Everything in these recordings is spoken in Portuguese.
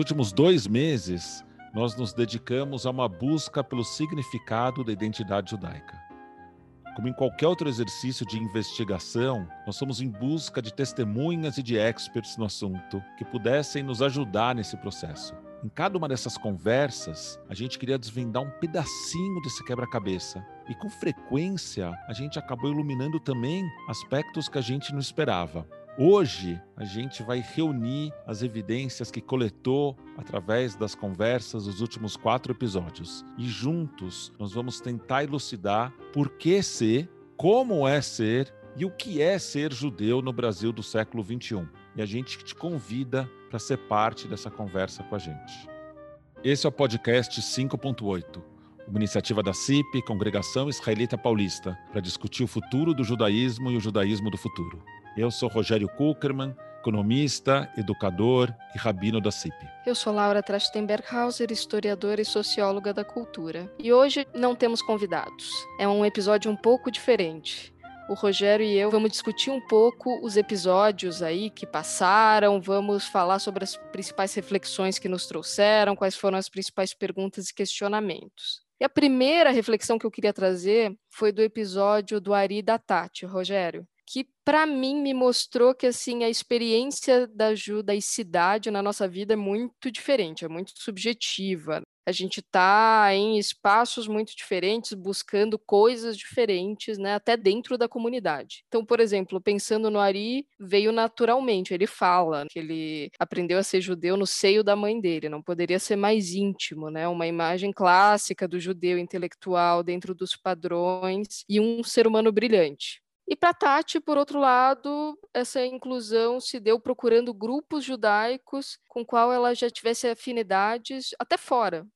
últimos dois meses, nós nos dedicamos a uma busca pelo significado da identidade judaica. Como em qualquer outro exercício de investigação, nós somos em busca de testemunhas e de experts no assunto que pudessem nos ajudar nesse processo. Em cada uma dessas conversas, a gente queria desvendar um pedacinho desse quebra-cabeça. E com frequência, a gente acabou iluminando também aspectos que a gente não esperava. Hoje, a gente vai reunir as evidências que coletou através das conversas dos últimos quatro episódios. E juntos, nós vamos tentar elucidar por que ser, como é ser e o que é ser judeu no Brasil do século XXI. E a gente te convida para ser parte dessa conversa com a gente. Esse é o podcast 5.8, uma iniciativa da CIP, Congregação Israelita Paulista, para discutir o futuro do judaísmo e o judaísmo do futuro. Eu sou Rogério Kuckerman, economista, educador e rabino da CIP. Eu sou Laura Trachtenberghauser, historiadora e socióloga da cultura. E hoje não temos convidados. É um episódio um pouco diferente o Rogério e eu vamos discutir um pouco os episódios aí que passaram, vamos falar sobre as principais reflexões que nos trouxeram, quais foram as principais perguntas e questionamentos. E a primeira reflexão que eu queria trazer foi do episódio do Ari da Tati, Rogério, que para mim me mostrou que assim a experiência da judaicidade na nossa vida é muito diferente, é muito subjetiva a gente está em espaços muito diferentes, buscando coisas diferentes, né, até dentro da comunidade. Então, por exemplo, pensando no Ari, veio naturalmente. Ele fala que ele aprendeu a ser judeu no seio da mãe dele, não poderia ser mais íntimo, né? Uma imagem clássica do judeu intelectual dentro dos padrões e um ser humano brilhante. E para Tati, por outro lado, essa inclusão se deu procurando grupos judaicos com qual ela já tivesse afinidades até fora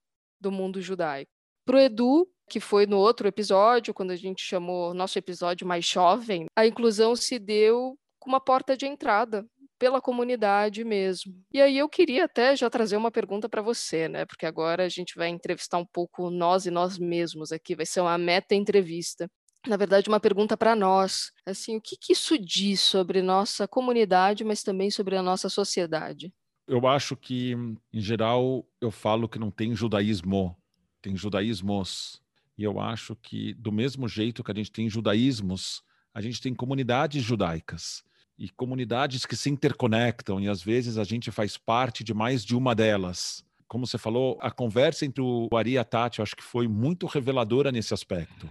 do mundo judaico. Para o Edu, que foi no outro episódio, quando a gente chamou nosso episódio mais jovem, a inclusão se deu com uma porta de entrada pela comunidade mesmo. E aí eu queria até já trazer uma pergunta para você, né? Porque agora a gente vai entrevistar um pouco nós e nós mesmos aqui, vai ser uma meta entrevista na verdade, uma pergunta para nós. Assim, o que, que isso diz sobre nossa comunidade, mas também sobre a nossa sociedade? Eu acho que, em geral, eu falo que não tem judaísmo, tem judaísmos. E eu acho que, do mesmo jeito que a gente tem judaísmos, a gente tem comunidades judaicas e comunidades que se interconectam, e às vezes a gente faz parte de mais de uma delas. Como você falou, a conversa entre o Ari e a Tati, eu acho que foi muito reveladora nesse aspecto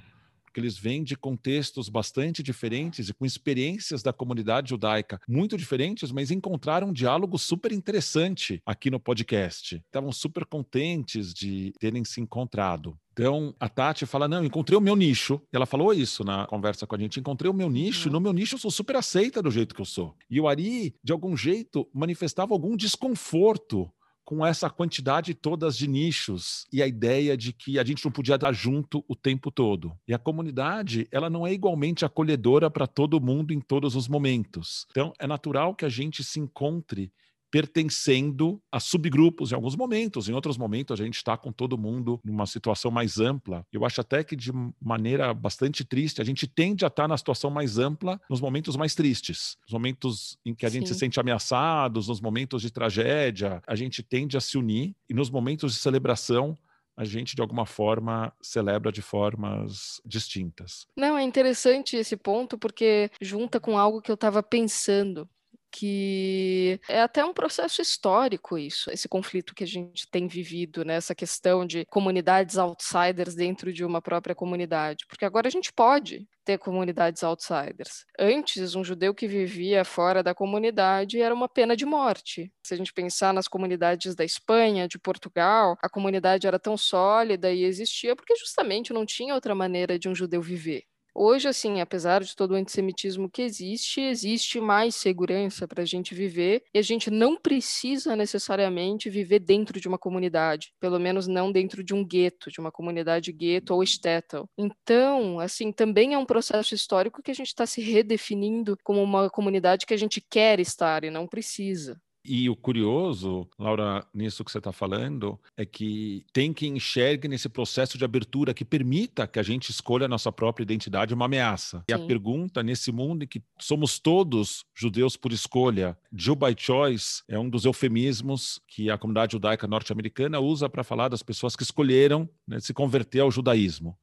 porque eles vêm de contextos bastante diferentes e com experiências da comunidade judaica muito diferentes, mas encontraram um diálogo super interessante aqui no podcast. Estavam super contentes de terem se encontrado. Então, a Tati fala: Não, encontrei o meu nicho. Ela falou isso na conversa com a gente: encontrei o meu nicho, uhum. no meu nicho eu sou super aceita do jeito que eu sou. E o Ari, de algum jeito, manifestava algum desconforto com essa quantidade todas de nichos e a ideia de que a gente não podia estar junto o tempo todo. E a comunidade, ela não é igualmente acolhedora para todo mundo em todos os momentos. Então, é natural que a gente se encontre pertencendo a subgrupos em alguns momentos, em outros momentos a gente está com todo mundo numa situação mais ampla. Eu acho até que de maneira bastante triste, a gente tende a estar na situação mais ampla nos momentos mais tristes, nos momentos em que a Sim. gente se sente ameaçados, nos momentos de tragédia, a gente tende a se unir e nos momentos de celebração a gente de alguma forma celebra de formas distintas. Não, é interessante esse ponto porque junta com algo que eu estava pensando que é até um processo histórico isso, esse conflito que a gente tem vivido, né? essa questão de comunidades outsiders dentro de uma própria comunidade, porque agora a gente pode ter comunidades outsiders. Antes, um judeu que vivia fora da comunidade era uma pena de morte. Se a gente pensar nas comunidades da Espanha, de Portugal, a comunidade era tão sólida e existia porque justamente não tinha outra maneira de um judeu viver. Hoje, assim, apesar de todo o antissemitismo que existe, existe mais segurança para a gente viver e a gente não precisa necessariamente viver dentro de uma comunidade, pelo menos não dentro de um gueto, de uma comunidade gueto ou shtetl. Então, assim, também é um processo histórico que a gente está se redefinindo como uma comunidade que a gente quer estar e não precisa. E o curioso, Laura, nisso que você está falando, é que tem quem enxergue nesse processo de abertura que permita que a gente escolha a nossa própria identidade uma ameaça. Sim. E a pergunta, nesse mundo em que somos todos judeus por escolha, Jew by choice é um dos eufemismos que a comunidade judaica norte-americana usa para falar das pessoas que escolheram né, se converter ao judaísmo.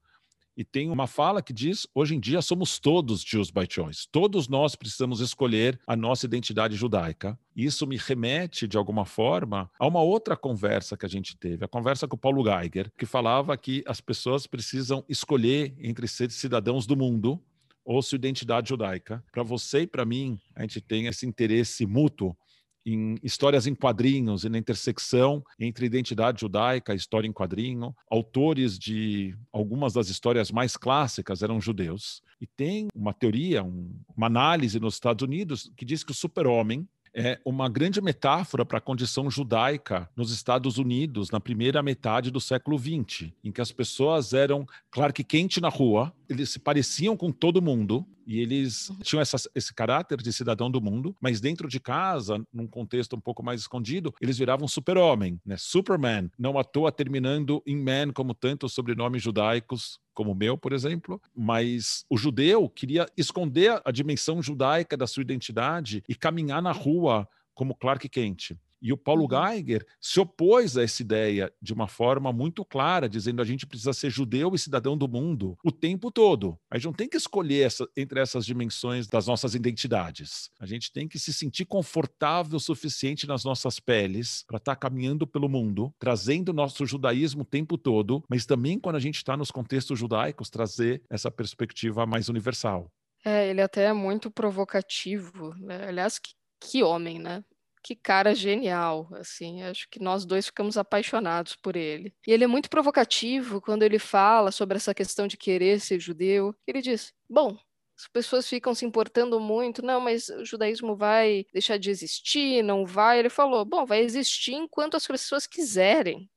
E tem uma fala que diz: hoje em dia somos todos Jews by choice. Todos nós precisamos escolher a nossa identidade judaica. Isso me remete, de alguma forma, a uma outra conversa que a gente teve, a conversa com o Paulo Geiger, que falava que as pessoas precisam escolher entre ser cidadãos do mundo ou sua identidade judaica. Para você e para mim, a gente tem esse interesse mútuo em histórias em quadrinhos e na intersecção entre identidade judaica história em quadrinho. Autores de algumas das histórias mais clássicas eram judeus. E tem uma teoria, um, uma análise nos Estados Unidos que diz que o super-homem é uma grande metáfora para a condição judaica nos Estados Unidos na primeira metade do século XX, em que as pessoas eram Clark Kent na rua, eles se pareciam com todo mundo e eles uhum. tinham essa, esse caráter de cidadão do mundo, mas dentro de casa, num contexto um pouco mais escondido, eles viravam super-homem, né? Superman, não à toa terminando em man, como tantos sobrenomes judaicos como o meu, por exemplo, mas o judeu queria esconder a dimensão judaica da sua identidade e caminhar na rua como Clark Kent. E o Paulo uhum. Geiger se opôs a essa ideia de uma forma muito clara, dizendo a gente precisa ser judeu e cidadão do mundo o tempo todo. A gente não tem que escolher essa, entre essas dimensões das nossas identidades. A gente tem que se sentir confortável o suficiente nas nossas peles para estar tá caminhando pelo mundo, trazendo o nosso judaísmo o tempo todo, mas também quando a gente está nos contextos judaicos, trazer essa perspectiva mais universal. É, ele até é muito provocativo, né? Aliás, que, que homem, né? Que cara genial, assim, acho que nós dois ficamos apaixonados por ele. E ele é muito provocativo quando ele fala sobre essa questão de querer ser judeu. Ele diz: "Bom, as pessoas ficam se importando muito, não, mas o judaísmo vai deixar de existir, não vai". Ele falou: "Bom, vai existir enquanto as pessoas quiserem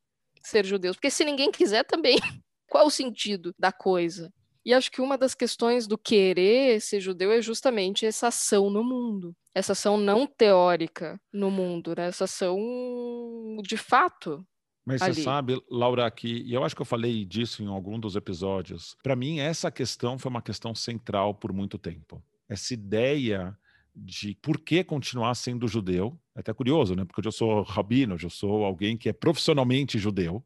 ser judeus, porque se ninguém quiser também, qual o sentido da coisa?" E acho que uma das questões do querer ser judeu é justamente essa ação no mundo. Essa ação não teórica no mundo, né? essa ação de fato. Mas ali. você sabe, Laura, que e eu acho que eu falei disso em algum dos episódios. Para mim, essa questão foi uma questão central por muito tempo. Essa ideia de por que continuar sendo judeu. É até curioso, né? Porque eu sou rabino, eu sou alguém que é profissionalmente judeu.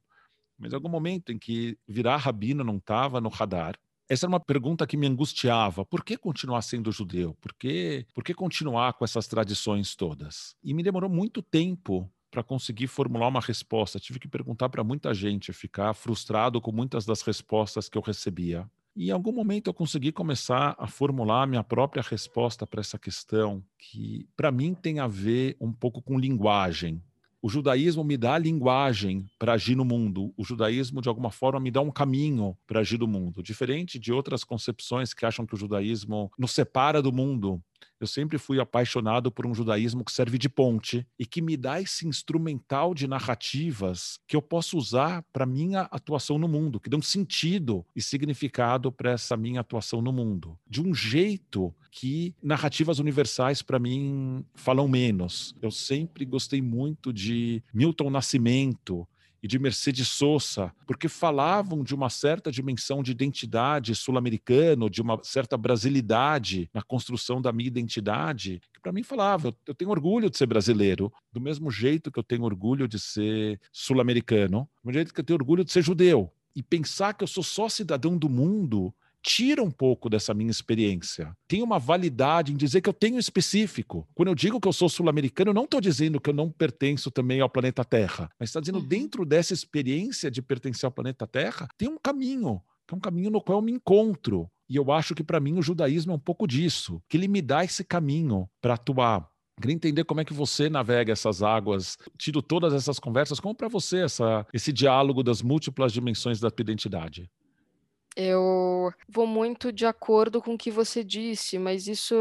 Mas em algum momento em que virar rabino não estava no radar, essa era uma pergunta que me angustiava. Por que continuar sendo judeu? Por que, por que continuar com essas tradições todas? E me demorou muito tempo para conseguir formular uma resposta. Tive que perguntar para muita gente, ficar frustrado com muitas das respostas que eu recebia. E em algum momento eu consegui começar a formular minha própria resposta para essa questão, que para mim tem a ver um pouco com linguagem o judaísmo me dá linguagem para agir no mundo. O judaísmo, de alguma forma, me dá um caminho para agir no mundo. Diferente de outras concepções que acham que o judaísmo nos separa do mundo eu sempre fui apaixonado por um judaísmo que serve de ponte e que me dá esse instrumental de narrativas que eu posso usar para minha atuação no mundo, que dão sentido e significado para essa minha atuação no mundo, de um jeito que narrativas universais para mim falam menos. Eu sempre gostei muito de Milton Nascimento, de Mercedes Sosa, porque falavam de uma certa dimensão de identidade sul-americana, de uma certa brasilidade na construção da minha identidade, que para mim falava, eu tenho orgulho de ser brasileiro, do mesmo jeito que eu tenho orgulho de ser sul-americano, do mesmo jeito que eu tenho orgulho de ser judeu. E pensar que eu sou só cidadão do mundo tira um pouco dessa minha experiência. Tem uma validade em dizer que eu tenho específico. Quando eu digo que eu sou sul-americano, eu não estou dizendo que eu não pertenço também ao planeta Terra, mas está dizendo uhum. dentro dessa experiência de pertencer ao planeta Terra, tem um caminho, que é um caminho no qual eu me encontro. E eu acho que para mim o judaísmo é um pouco disso, que ele me dá esse caminho para atuar. Queria entender como é que você navega essas águas, tido todas essas conversas, como para você essa, esse diálogo das múltiplas dimensões da tua identidade. Eu vou muito de acordo com o que você disse, mas isso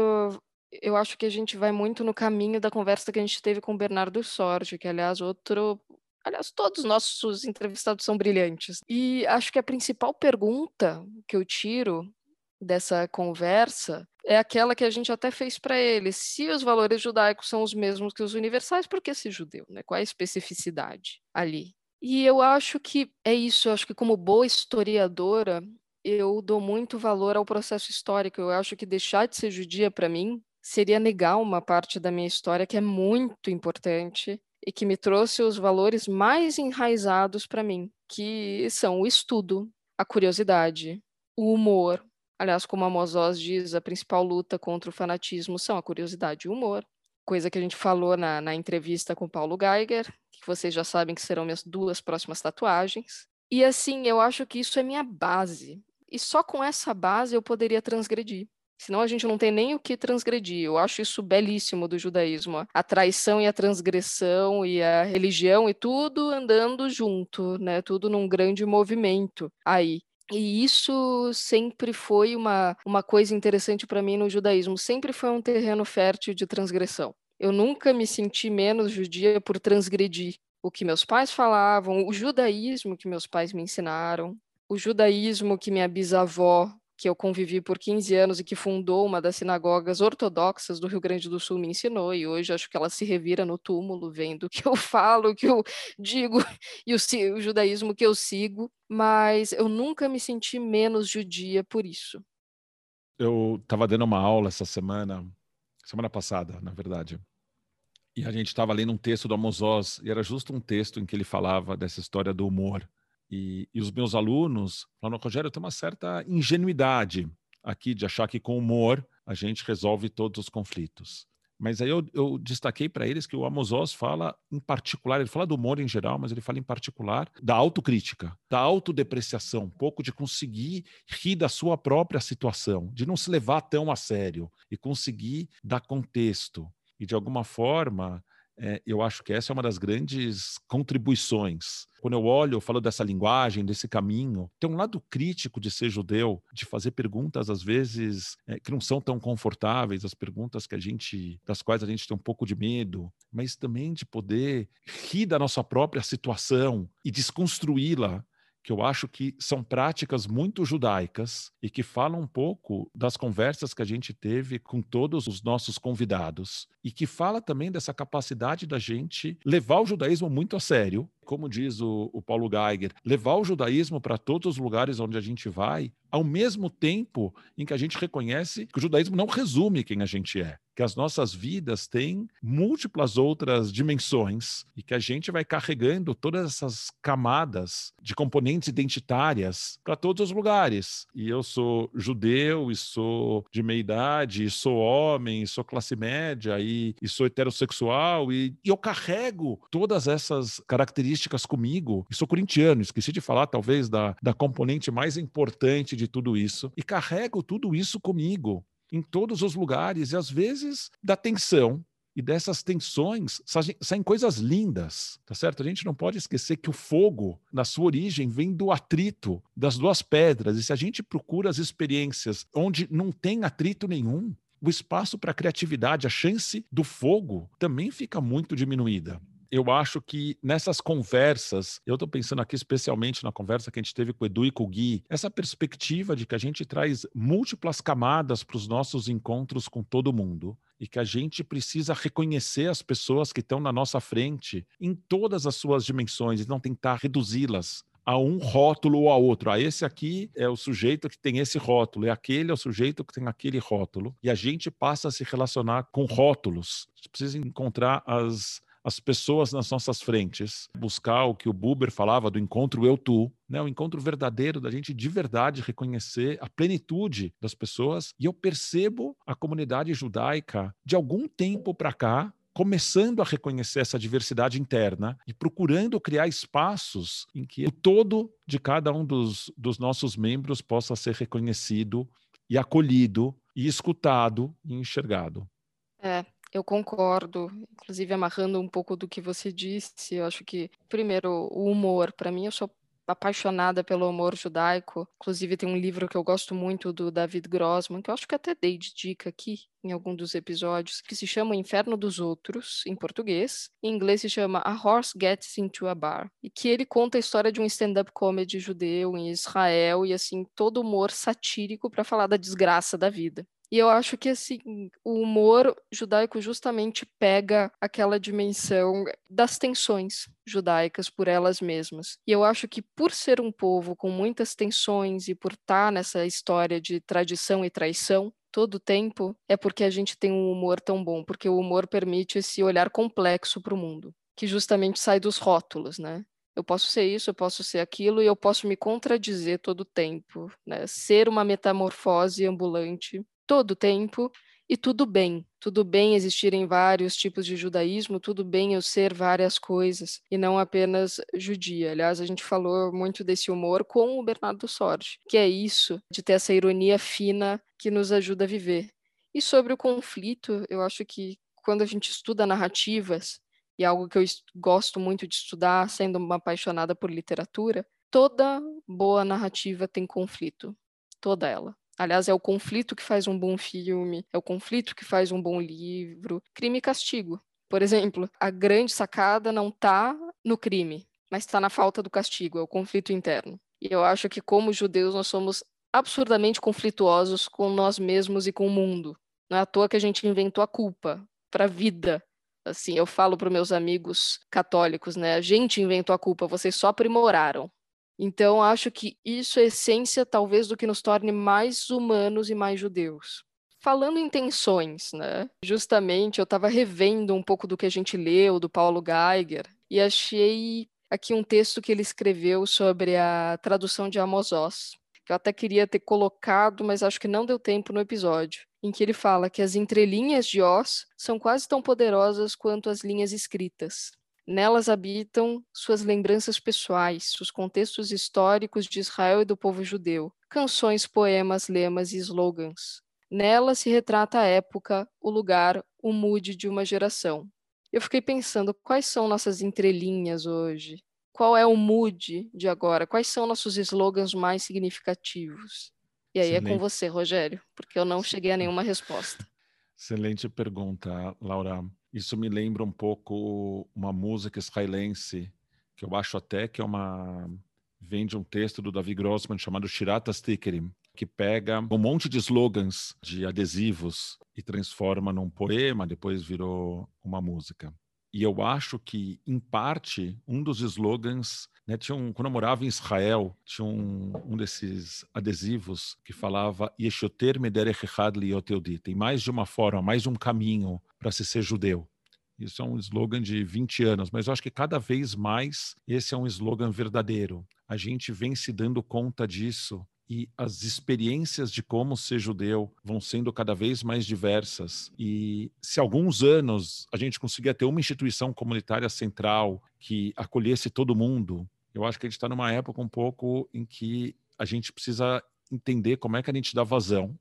eu acho que a gente vai muito no caminho da conversa que a gente teve com o Bernardo Sorge, que aliás outro Aliás, todos os nossos entrevistados são brilhantes. E acho que a principal pergunta que eu tiro dessa conversa é aquela que a gente até fez para ele. Se os valores judaicos são os mesmos que os universais, por que ser judeu? Né? Qual é a especificidade ali? E eu acho que é isso, eu acho que como boa historiadora, eu dou muito valor ao processo histórico. Eu acho que deixar de ser judia para mim seria negar uma parte da minha história que é muito importante e que me trouxe os valores mais enraizados para mim, que são o estudo, a curiosidade, o humor. Aliás, como a Mozós diz, a principal luta contra o fanatismo são a curiosidade e o humor. Coisa que a gente falou na, na entrevista com Paulo Geiger, que vocês já sabem que serão minhas duas próximas tatuagens. E assim, eu acho que isso é minha base. E só com essa base eu poderia transgredir. Senão a gente não tem nem o que transgredir. Eu acho isso belíssimo do judaísmo. A traição e a transgressão e a religião e tudo andando junto, né? Tudo num grande movimento aí. E isso sempre foi uma, uma coisa interessante para mim no judaísmo. Sempre foi um terreno fértil de transgressão. Eu nunca me senti menos judia por transgredir o que meus pais falavam, o judaísmo que meus pais me ensinaram, o judaísmo que minha bisavó que eu convivi por 15 anos e que fundou uma das sinagogas ortodoxas do Rio Grande do Sul me ensinou, e hoje acho que ela se revira no túmulo vendo o que eu falo, o que eu digo e o, o judaísmo que eu sigo, mas eu nunca me senti menos judia por isso. Eu estava dando uma aula essa semana, semana passada, na verdade, e a gente estava lendo um texto do Amos Oz, e era justo um texto em que ele falava dessa história do humor. E, e os meus alunos falaram, Rogério, tem uma certa ingenuidade aqui de achar que com humor a gente resolve todos os conflitos. Mas aí eu, eu destaquei para eles que o Amos Oz fala em particular, ele fala do humor em geral, mas ele fala em particular da autocrítica, da autodepreciação, um pouco de conseguir rir da sua própria situação, de não se levar tão a sério e conseguir dar contexto e de alguma forma é, eu acho que essa é uma das grandes contribuições. Quando eu olho, eu falo dessa linguagem, desse caminho, tem um lado crítico de ser judeu, de fazer perguntas às vezes é, que não são tão confortáveis, as perguntas que a gente, das quais a gente tem um pouco de medo, mas também de poder rir da nossa própria situação e desconstruí-la que eu acho que são práticas muito judaicas e que falam um pouco das conversas que a gente teve com todos os nossos convidados e que fala também dessa capacidade da gente levar o judaísmo muito a sério, como diz o, o Paulo Geiger, levar o judaísmo para todos os lugares onde a gente vai, ao mesmo tempo em que a gente reconhece que o judaísmo não resume quem a gente é, que as nossas vidas têm múltiplas outras dimensões e que a gente vai carregando todas essas camadas de componentes identitárias para todos os lugares. E eu sou judeu, e sou de meia idade, e sou homem, e sou classe média, e, e sou heterossexual, e, e eu carrego todas essas características características comigo. E sou corintiano, esqueci de falar talvez da, da componente mais importante de tudo isso. E carrego tudo isso comigo em todos os lugares e às vezes da tensão. E dessas tensões saem coisas lindas, tá certo? A gente não pode esquecer que o fogo, na sua origem, vem do atrito das duas pedras. E se a gente procura as experiências onde não tem atrito nenhum, o espaço para criatividade, a chance do fogo também fica muito diminuída eu acho que nessas conversas, eu estou pensando aqui especialmente na conversa que a gente teve com o Edu e com o Gui, essa perspectiva de que a gente traz múltiplas camadas para os nossos encontros com todo mundo e que a gente precisa reconhecer as pessoas que estão na nossa frente em todas as suas dimensões e não tentar reduzi-las a um rótulo ou a outro. Ah, esse aqui é o sujeito que tem esse rótulo, e aquele é o sujeito que tem aquele rótulo. E a gente passa a se relacionar com rótulos. A gente precisa encontrar as as pessoas nas nossas frentes, buscar o que o Buber falava do encontro eu-tu, né? o encontro verdadeiro da gente de verdade reconhecer a plenitude das pessoas. E eu percebo a comunidade judaica de algum tempo para cá começando a reconhecer essa diversidade interna e procurando criar espaços em que o todo de cada um dos, dos nossos membros possa ser reconhecido e acolhido e escutado e enxergado. É, eu concordo, inclusive amarrando um pouco do que você disse, eu acho que, primeiro, o humor, para mim, eu sou apaixonada pelo humor judaico. Inclusive, tem um livro que eu gosto muito do David Grossman, que eu acho que até dei de dica aqui em algum dos episódios, que se chama Inferno dos Outros, em português. Em inglês se chama A Horse Gets Into a Bar. E que ele conta a história de um stand-up comedy judeu em Israel e, assim, todo humor satírico para falar da desgraça da vida. E eu acho que assim, o humor judaico justamente pega aquela dimensão das tensões judaicas por elas mesmas. E eu acho que por ser um povo com muitas tensões e por estar nessa história de tradição e traição, todo o tempo, é porque a gente tem um humor tão bom, porque o humor permite esse olhar complexo para o mundo, que justamente sai dos rótulos, né? Eu posso ser isso, eu posso ser aquilo e eu posso me contradizer todo o tempo, né? Ser uma metamorfose ambulante todo o tempo e tudo bem. Tudo bem existirem vários tipos de judaísmo, tudo bem eu ser várias coisas e não apenas judia. Aliás, a gente falou muito desse humor com o Bernardo Sorge, que é isso, de ter essa ironia fina que nos ajuda a viver. E sobre o conflito, eu acho que quando a gente estuda narrativas, e é algo que eu gosto muito de estudar, sendo uma apaixonada por literatura, toda boa narrativa tem conflito. Toda ela. Aliás, é o conflito que faz um bom filme, é o conflito que faz um bom livro. Crime e castigo. Por exemplo, a grande sacada não está no crime, mas está na falta do castigo, é o conflito interno. E eu acho que, como judeus, nós somos absurdamente conflituosos com nós mesmos e com o mundo. Não é à toa que a gente inventou a culpa para a vida. Assim, eu falo para meus amigos católicos, né? A gente inventou a culpa, vocês só aprimoraram. Então, acho que isso é essência, talvez, do que nos torne mais humanos e mais judeus. Falando em tensões, né? Justamente, eu estava revendo um pouco do que a gente leu, do Paulo Geiger, e achei aqui um texto que ele escreveu sobre a tradução de Amos Oz, que eu até queria ter colocado, mas acho que não deu tempo no episódio, em que ele fala que as entrelinhas de Oz são quase tão poderosas quanto as linhas escritas. Nelas habitam suas lembranças pessoais, os contextos históricos de Israel e do povo judeu, canções, poemas, lemas e slogans. Nela se retrata a época, o lugar, o mood de uma geração. Eu fiquei pensando quais são nossas entrelinhas hoje? Qual é o mood de agora? Quais são nossos slogans mais significativos? E aí Excelente. é com você, Rogério, porque eu não cheguei a nenhuma resposta. Excelente pergunta, Laura. Isso me lembra um pouco uma música israelense, que eu acho até que é uma. vem de um texto do Davi Grossman chamado Shirata Stickerim, que pega um monte de slogans de adesivos e transforma num poema, depois virou uma música. E eu acho que, em parte, um dos slogans, né, tinha um, quando eu morava em Israel, tinha um, um desses adesivos que falava Yeshoter mederech echad Tem mais de uma forma, mais um caminho para se ser judeu. Isso é um slogan de 20 anos, mas eu acho que cada vez mais esse é um slogan verdadeiro. A gente vem se dando conta disso e as experiências de como ser judeu vão sendo cada vez mais diversas. E se alguns anos a gente conseguia ter uma instituição comunitária central que acolhesse todo mundo, eu acho que a gente está numa época um pouco em que a gente precisa entender como é que a gente dá vazão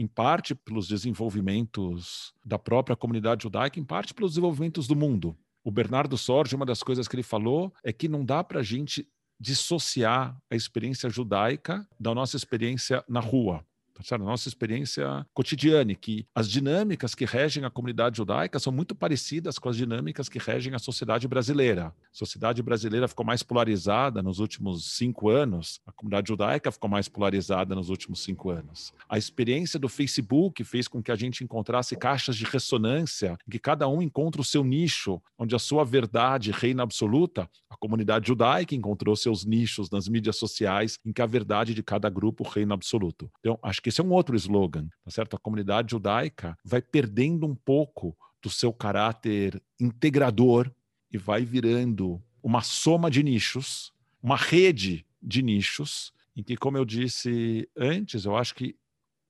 em parte pelos desenvolvimentos da própria comunidade judaica, em parte pelos desenvolvimentos do mundo. O Bernardo Sorge, uma das coisas que ele falou é que não dá para a gente dissociar a experiência judaica da nossa experiência na rua a nossa experiência cotidiana, que as dinâmicas que regem a comunidade judaica são muito parecidas com as dinâmicas que regem a sociedade brasileira. A sociedade brasileira ficou mais polarizada nos últimos cinco anos, a comunidade judaica ficou mais polarizada nos últimos cinco anos. A experiência do Facebook fez com que a gente encontrasse caixas de ressonância, em que cada um encontra o seu nicho, onde a sua verdade reina absoluta. A comunidade judaica encontrou seus nichos nas mídias sociais, em que a verdade de cada grupo reina absoluto. Então, acho que esse é um outro slogan, tá certo? A comunidade judaica vai perdendo um pouco do seu caráter integrador e vai virando uma soma de nichos, uma rede de nichos, em que, como eu disse antes, eu acho que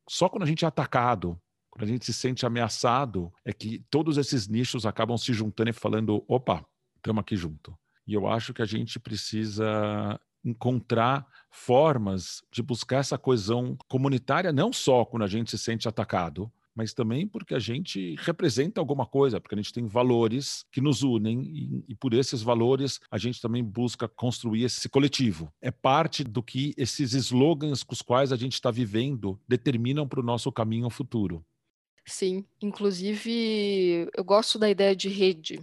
só quando a gente é atacado, quando a gente se sente ameaçado, é que todos esses nichos acabam se juntando e falando: opa, estamos aqui junto. E eu acho que a gente precisa encontrar formas de buscar essa coesão comunitária, não só quando a gente se sente atacado, mas também porque a gente representa alguma coisa, porque a gente tem valores que nos unem e, e, por esses valores a gente também busca construir esse coletivo. É parte do que esses slogans com os quais a gente está vivendo determinam para o nosso caminho futuro. Sim, inclusive eu gosto da ideia de rede,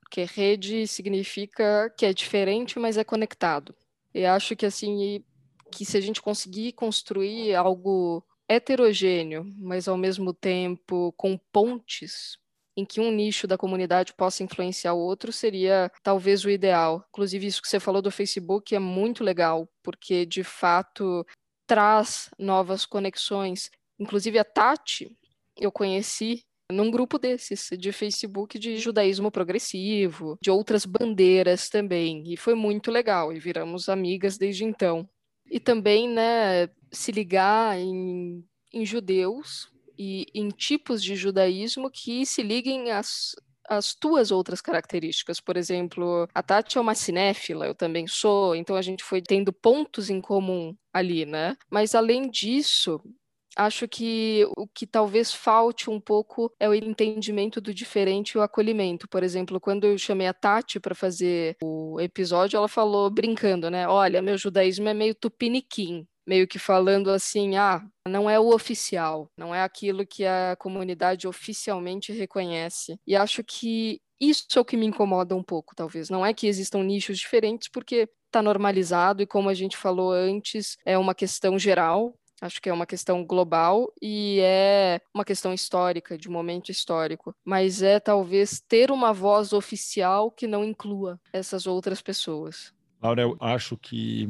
porque rede significa que é diferente, mas é conectado. Eu acho que assim, que se a gente conseguir construir algo heterogêneo, mas ao mesmo tempo com pontes em que um nicho da comunidade possa influenciar o outro seria talvez o ideal. Inclusive, isso que você falou do Facebook é muito legal, porque de fato traz novas conexões. Inclusive, a Tati, eu conheci num grupo desses, de Facebook de judaísmo progressivo, de outras bandeiras também, e foi muito legal, e viramos amigas desde então. E também, né, se ligar em, em judeus e em tipos de judaísmo que se liguem às, às tuas outras características. Por exemplo, a Tati é uma cinéfila, eu também sou, então a gente foi tendo pontos em comum ali, né? Mas além disso, acho que o que talvez falte um pouco é o entendimento do diferente e o acolhimento. Por exemplo, quando eu chamei a Tati para fazer o episódio, ela falou brincando, né? Olha, meu judaísmo é meio tupiniquim meio que falando assim, ah, não é o oficial, não é aquilo que a comunidade oficialmente reconhece. E acho que isso é o que me incomoda um pouco, talvez. Não é que existam nichos diferentes, porque está normalizado e, como a gente falou antes, é uma questão geral. Acho que é uma questão global e é uma questão histórica, de momento histórico. Mas é talvez ter uma voz oficial que não inclua essas outras pessoas. Laura, eu acho que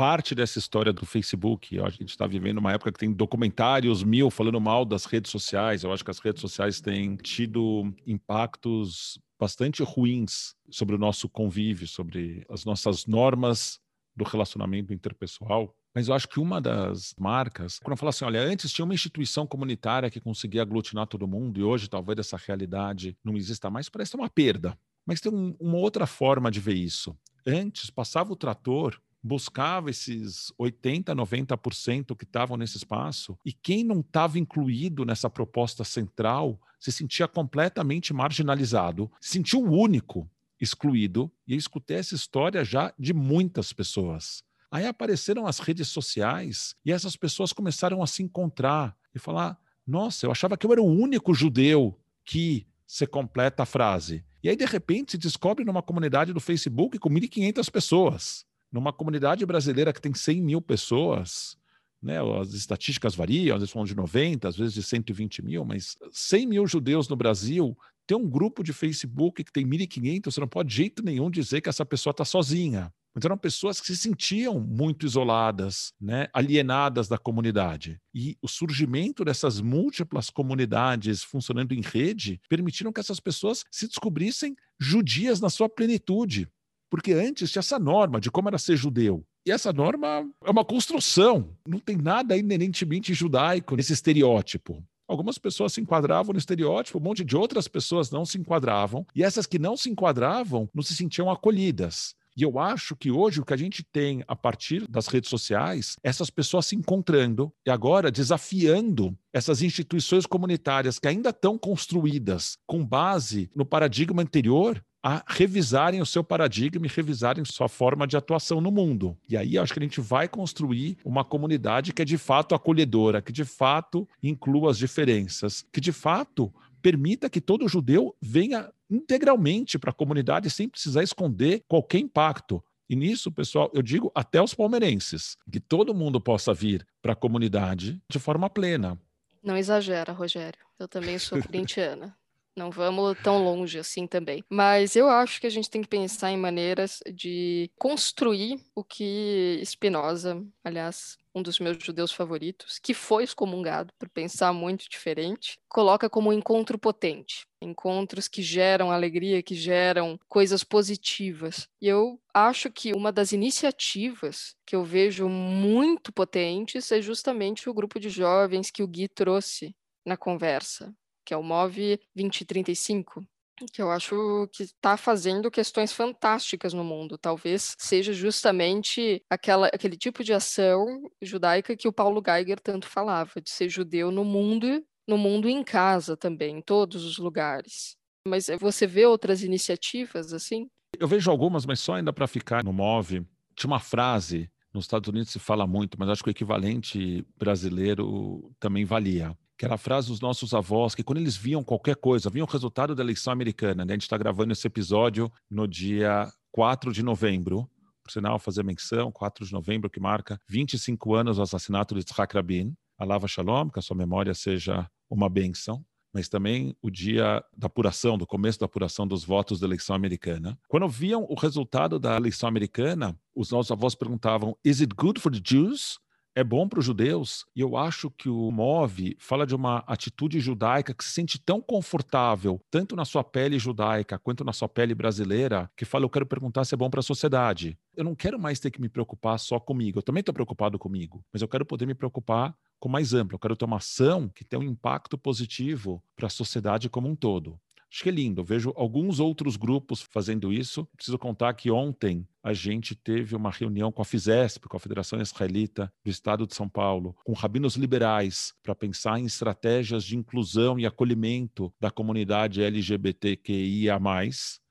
parte dessa história do Facebook. A gente está vivendo uma época que tem documentários mil falando mal das redes sociais. Eu acho que as redes sociais têm tido impactos bastante ruins sobre o nosso convívio, sobre as nossas normas do relacionamento interpessoal. Mas eu acho que uma das marcas, quando eu falo assim, olha, antes tinha uma instituição comunitária que conseguia aglutinar todo mundo e hoje talvez essa realidade não exista mais, parece uma perda. Mas tem um, uma outra forma de ver isso. Antes passava o trator buscava esses 80, 90% que estavam nesse espaço, e quem não estava incluído nessa proposta central se sentia completamente marginalizado, se sentiu único excluído, e eu escutei essa história já de muitas pessoas. Aí apareceram as redes sociais e essas pessoas começaram a se encontrar e falar: nossa, eu achava que eu era o único judeu que você completa a frase. E aí, de repente, se descobre numa comunidade do Facebook com 1.500 pessoas numa comunidade brasileira que tem 100 mil pessoas, né, as estatísticas variam, às vezes falam de 90, às vezes de 120 mil, mas 100 mil judeus no Brasil, tem um grupo de Facebook que tem 1.500, você não pode de jeito nenhum dizer que essa pessoa está sozinha. Mas eram pessoas que se sentiam muito isoladas, né, alienadas da comunidade. E o surgimento dessas múltiplas comunidades funcionando em rede permitiram que essas pessoas se descobrissem judias na sua plenitude. Porque antes tinha essa norma de como era ser judeu. E essa norma é uma construção, não tem nada inerentemente judaico nesse estereótipo. Algumas pessoas se enquadravam no estereótipo, um monte de outras pessoas não se enquadravam, e essas que não se enquadravam não se sentiam acolhidas. E eu acho que hoje o que a gente tem a partir das redes sociais, essas pessoas se encontrando e agora desafiando essas instituições comunitárias que ainda estão construídas com base no paradigma anterior a revisarem o seu paradigma e revisarem sua forma de atuação no mundo. E aí acho que a gente vai construir uma comunidade que é de fato acolhedora, que de fato inclua as diferenças, que de fato permita que todo judeu venha integralmente para a comunidade sem precisar esconder qualquer impacto. E nisso, pessoal, eu digo até os palmeirenses, que todo mundo possa vir para a comunidade de forma plena. Não exagera, Rogério. Eu também sou corintiana. Não vamos tão longe assim também. Mas eu acho que a gente tem que pensar em maneiras de construir o que Spinoza, aliás, um dos meus judeus favoritos, que foi excomungado por pensar muito diferente, coloca como um encontro potente. Encontros que geram alegria, que geram coisas positivas. E eu acho que uma das iniciativas que eu vejo muito potentes é justamente o grupo de jovens que o Gui trouxe na conversa que é o MOV 2035, que eu acho que está fazendo questões fantásticas no mundo. Talvez seja justamente aquela, aquele tipo de ação judaica que o Paulo Geiger tanto falava, de ser judeu no mundo, no mundo em casa também, em todos os lugares. Mas eh, você vê outras iniciativas assim? Eu vejo algumas, mas só ainda para ficar no MOV. Tinha uma frase, nos Estados Unidos se fala muito, mas acho que o equivalente brasileiro também valia que era a frase dos nossos avós, que quando eles viam qualquer coisa, viam o resultado da eleição americana, né? a gente está gravando esse episódio no dia 4 de novembro, por sinal, fazer menção, 4 de novembro, que marca 25 anos do assassinato de Yitzhak Rabin. Alava Shalom, que a sua memória seja uma benção mas também o dia da apuração, do começo da apuração dos votos da eleição americana. Quando viam o resultado da eleição americana, os nossos avós perguntavam: Is it good for the Jews? É bom para os judeus. E eu acho que o Move fala de uma atitude judaica que se sente tão confortável, tanto na sua pele judaica quanto na sua pele brasileira, que fala: eu quero perguntar se é bom para a sociedade. Eu não quero mais ter que me preocupar só comigo. Eu também estou preocupado comigo, mas eu quero poder me preocupar com mais amplo. Eu quero ter uma ação que tenha um impacto positivo para a sociedade como um todo. Acho que é lindo. Eu vejo alguns outros grupos fazendo isso. Preciso contar que ontem a gente teve uma reunião com a FISESP, com a Federação Israelita do Estado de São Paulo, com rabinos liberais, para pensar em estratégias de inclusão e acolhimento da comunidade LGBTQIA.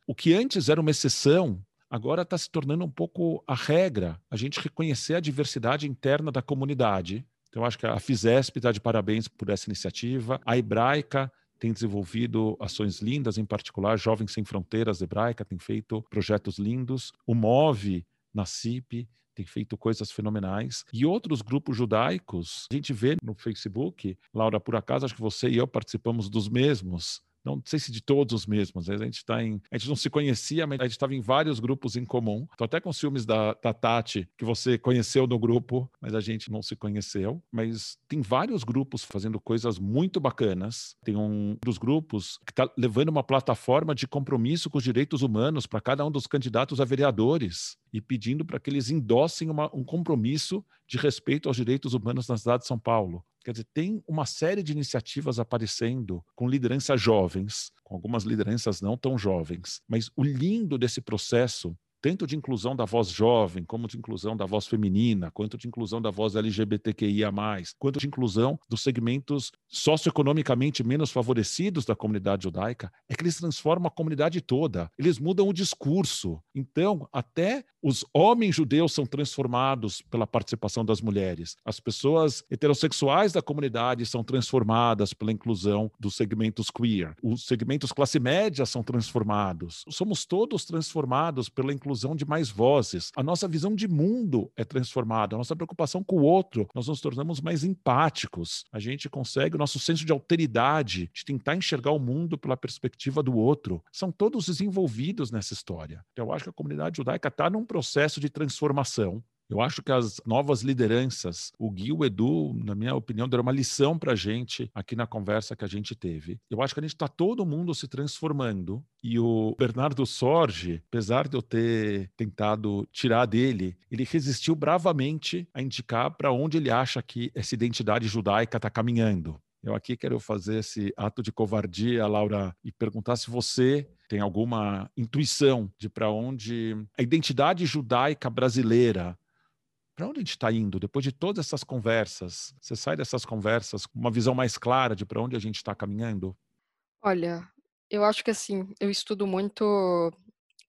O que antes era uma exceção, agora está se tornando um pouco a regra, a gente reconhecer a diversidade interna da comunidade. Então, acho que a FISESP está de parabéns por essa iniciativa. A Hebraica tem desenvolvido ações lindas, em particular Jovens Sem Fronteiras Hebraica tem feito projetos lindos, o MOVE na CIP tem feito coisas fenomenais. E outros grupos judaicos, a gente vê no Facebook, Laura, por acaso, acho que você e eu participamos dos mesmos não sei se de todos os mesmos, a gente está em, a gente não se conhecia, mas a gente estava em vários grupos em comum. Estou até com os filmes da, da Tati, que você conheceu no grupo, mas a gente não se conheceu. Mas tem vários grupos fazendo coisas muito bacanas. Tem um dos grupos que está levando uma plataforma de compromisso com os direitos humanos para cada um dos candidatos a vereadores e pedindo para que eles endossem uma, um compromisso de respeito aos direitos humanos na cidade de São Paulo. Quer dizer, tem uma série de iniciativas aparecendo com lideranças jovens, com algumas lideranças não tão jovens. Mas o lindo desse processo tanto de inclusão da voz jovem, como de inclusão da voz feminina, quanto de inclusão da voz LGBTQIA, quanto de inclusão dos segmentos socioeconomicamente menos favorecidos da comunidade judaica, é que eles transformam a comunidade toda, eles mudam o discurso. Então, até os homens judeus são transformados pela participação das mulheres, as pessoas heterossexuais da comunidade são transformadas pela inclusão dos segmentos queer, os segmentos classe média são transformados, somos todos transformados pela inclusão inclusão de mais vozes. A nossa visão de mundo é transformada, a nossa preocupação com o outro, nós nos tornamos mais empáticos. A gente consegue o nosso senso de alteridade, de tentar enxergar o mundo pela perspectiva do outro. São todos desenvolvidos nessa história. Então, eu acho que a comunidade judaica está num processo de transformação. Eu acho que as novas lideranças, o Gui e o Edu, na minha opinião, deram uma lição para a gente aqui na conversa que a gente teve. Eu acho que a gente está todo mundo se transformando e o Bernardo Sorge, apesar de eu ter tentado tirar dele, ele resistiu bravamente a indicar para onde ele acha que essa identidade judaica está caminhando. Eu aqui quero fazer esse ato de covardia, Laura, e perguntar se você tem alguma intuição de para onde a identidade judaica brasileira para onde a gente está indo? Depois de todas essas conversas, você sai dessas conversas com uma visão mais clara de para onde a gente está caminhando? Olha, eu acho que assim, eu estudo muito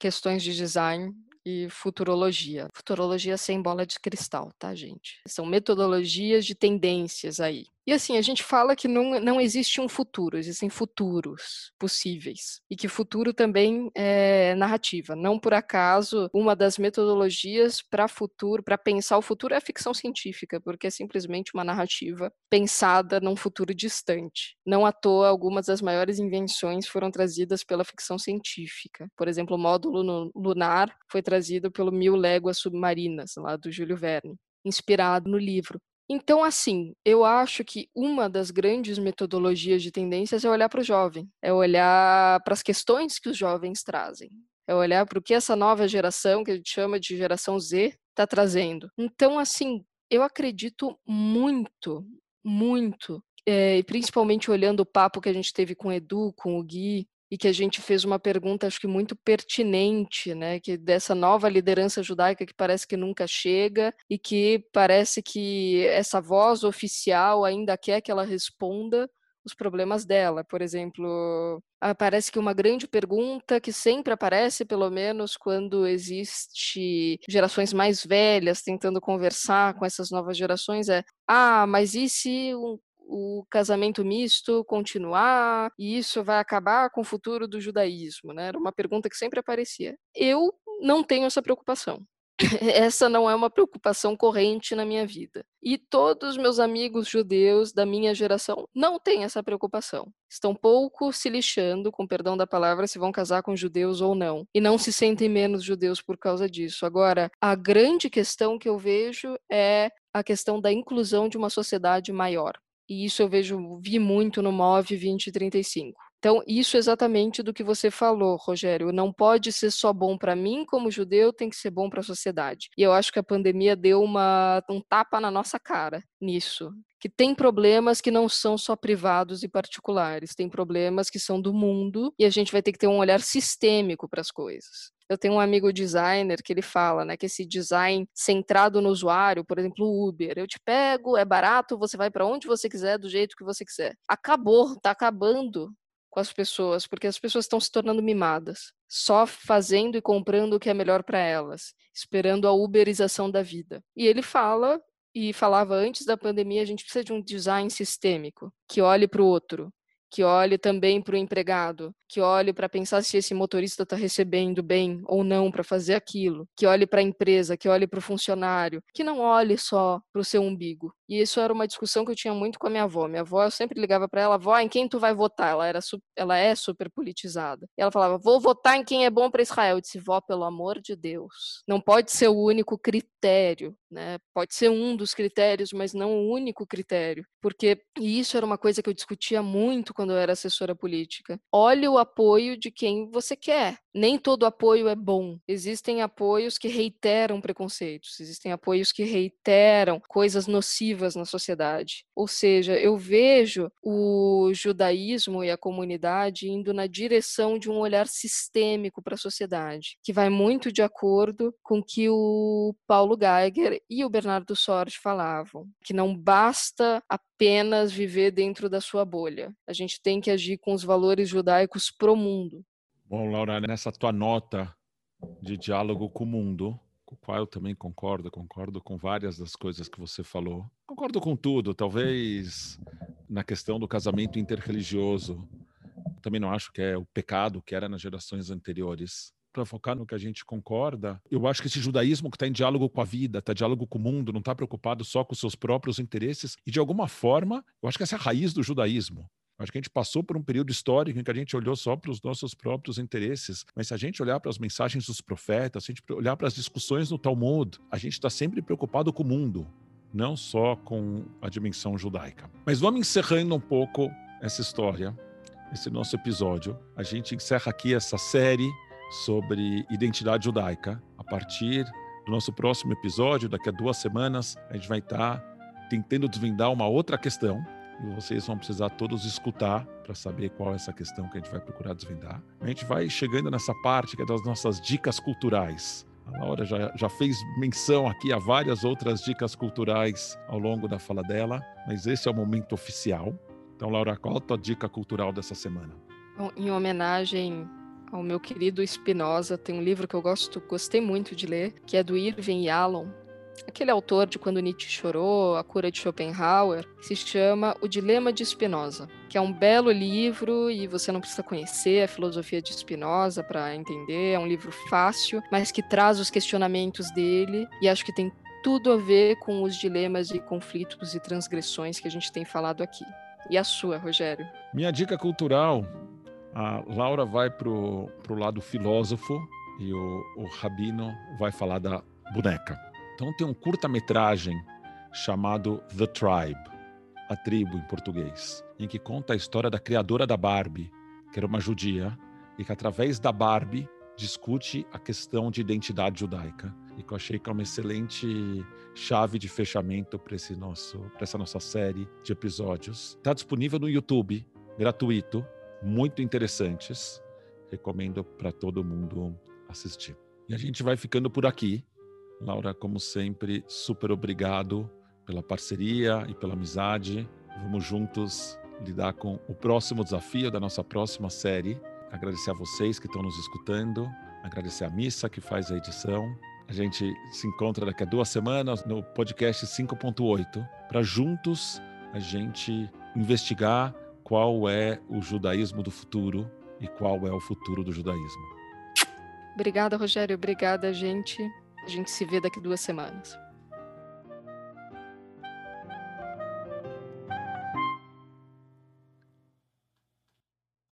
questões de design e futurologia. Futurologia sem bola de cristal, tá, gente? São metodologias de tendências aí. E assim, a gente fala que não, não existe um futuro, existem futuros possíveis. E que futuro também é narrativa. Não por acaso, uma das metodologias para futuro, para pensar o futuro é a ficção científica, porque é simplesmente uma narrativa pensada num futuro distante. Não à toa, algumas das maiores invenções foram trazidas pela ficção científica. Por exemplo, o módulo lunar foi trazido pelo Mil Léguas Submarinas, lá do Júlio Verne inspirado no livro. Então, assim, eu acho que uma das grandes metodologias de tendências é olhar para o jovem, é olhar para as questões que os jovens trazem, é olhar para o que essa nova geração, que a gente chama de geração Z, está trazendo. Então, assim, eu acredito muito, muito, é, e principalmente olhando o papo que a gente teve com o Edu, com o Gui, e que a gente fez uma pergunta, acho que muito pertinente, né, que dessa nova liderança judaica que parece que nunca chega e que parece que essa voz oficial ainda quer que ela responda os problemas dela. Por exemplo, parece que uma grande pergunta que sempre aparece, pelo menos quando existe gerações mais velhas tentando conversar com essas novas gerações é: "Ah, mas e se um o casamento misto continuar e isso vai acabar com o futuro do judaísmo? Né? Era uma pergunta que sempre aparecia. Eu não tenho essa preocupação. essa não é uma preocupação corrente na minha vida. E todos meus amigos judeus da minha geração não têm essa preocupação. Estão pouco se lixando, com perdão da palavra, se vão casar com judeus ou não. E não se sentem menos judeus por causa disso. Agora, a grande questão que eu vejo é a questão da inclusão de uma sociedade maior. E isso eu vejo, vi muito no MOV 2035. Então, isso é exatamente do que você falou, Rogério. Não pode ser só bom para mim como judeu, tem que ser bom para a sociedade. E eu acho que a pandemia deu uma, um tapa na nossa cara nisso. Que tem problemas que não são só privados e particulares, tem problemas que são do mundo e a gente vai ter que ter um olhar sistêmico para as coisas. Eu tenho um amigo designer que ele fala, né, que esse design centrado no usuário, por exemplo, o Uber, eu te pego, é barato, você vai para onde você quiser, do jeito que você quiser. Acabou, tá acabando com as pessoas, porque as pessoas estão se tornando mimadas, só fazendo e comprando o que é melhor para elas, esperando a uberização da vida. E ele fala e falava antes da pandemia, a gente precisa de um design sistêmico que olhe para o outro, que olhe também para o empregado, que olhe para pensar se esse motorista está recebendo bem ou não para fazer aquilo, que olhe para a empresa, que olhe para o funcionário, que não olhe só para o seu umbigo. E isso era uma discussão que eu tinha muito com a minha avó. Minha avó, eu sempre ligava para ela, avó, em quem tu vai votar? Ela, era, ela é super politizada. E ela falava, vou votar em quem é bom para Israel. Eu disse, vó, pelo amor de Deus. Não pode ser o único critério, né? Pode ser um dos critérios, mas não o único critério. Porque, e isso era uma coisa que eu discutia muito quando eu era assessora política. Olhe o apoio de quem você quer. Nem todo apoio é bom. Existem apoios que reiteram preconceitos, existem apoios que reiteram coisas nocivas na sociedade. Ou seja, eu vejo o judaísmo e a comunidade indo na direção de um olhar sistêmico para a sociedade, que vai muito de acordo com que o Paulo Geiger e o Bernardo Sorge falavam, que não basta apenas viver dentro da sua bolha. A gente tem que agir com os valores judaicos pro mundo. Bom, Laura, nessa tua nota de diálogo com o mundo, com o qual eu também concordo, concordo com várias das coisas que você falou. Concordo com tudo, talvez na questão do casamento interreligioso. Também não acho que é o pecado que era nas gerações anteriores para focar no que a gente concorda, eu acho que esse judaísmo que está em diálogo com a vida, está em diálogo com o mundo, não está preocupado só com seus próprios interesses, e de alguma forma, eu acho que essa é a raiz do judaísmo. Acho que a gente passou por um período histórico em que a gente olhou só para os nossos próprios interesses, mas se a gente olhar para as mensagens dos profetas, se a gente olhar para as discussões no Talmud, a gente está sempre preocupado com o mundo, não só com a dimensão judaica. Mas vamos encerrando um pouco essa história, esse nosso episódio. A gente encerra aqui essa série sobre identidade judaica. A partir do nosso próximo episódio, daqui a duas semanas, a gente vai estar tentando desvendar uma outra questão. E vocês vão precisar todos escutar para saber qual é essa questão que a gente vai procurar desvendar. A gente vai chegando nessa parte que é das nossas dicas culturais. A Laura já, já fez menção aqui a várias outras dicas culturais ao longo da fala dela, mas esse é o momento oficial. Então, Laura, qual a tua dica cultural dessa semana? Em homenagem ao meu querido Spinoza. Tem um livro que eu gosto, gostei muito de ler, que é do Irving Yalom, aquele autor de Quando Nietzsche Chorou, A Cura de Schopenhauer, se chama O Dilema de Spinoza, que é um belo livro e você não precisa conhecer a filosofia de Spinoza para entender, é um livro fácil, mas que traz os questionamentos dele e acho que tem tudo a ver com os dilemas e conflitos e transgressões que a gente tem falado aqui. E a sua, Rogério? Minha dica cultural a Laura vai para o lado filósofo e o, o Rabino vai falar da boneca. Então tem um curta-metragem chamado The Tribe, a tribo em português, em que conta a história da criadora da Barbie, que era uma judia, e que através da Barbie discute a questão de identidade judaica. E que eu achei que é uma excelente chave de fechamento para esse nosso, para essa nossa série de episódios. Está disponível no YouTube, gratuito muito interessantes. Recomendo para todo mundo assistir. E a gente vai ficando por aqui. Laura, como sempre, super obrigado pela parceria e pela amizade. Vamos juntos lidar com o próximo desafio da nossa próxima série. Agradecer a vocês que estão nos escutando, agradecer a Missa que faz a edição. A gente se encontra daqui a duas semanas no podcast 5.8 para juntos a gente investigar qual é o judaísmo do futuro e qual é o futuro do judaísmo. Obrigada, Rogério. Obrigada, gente. A gente se vê daqui duas semanas.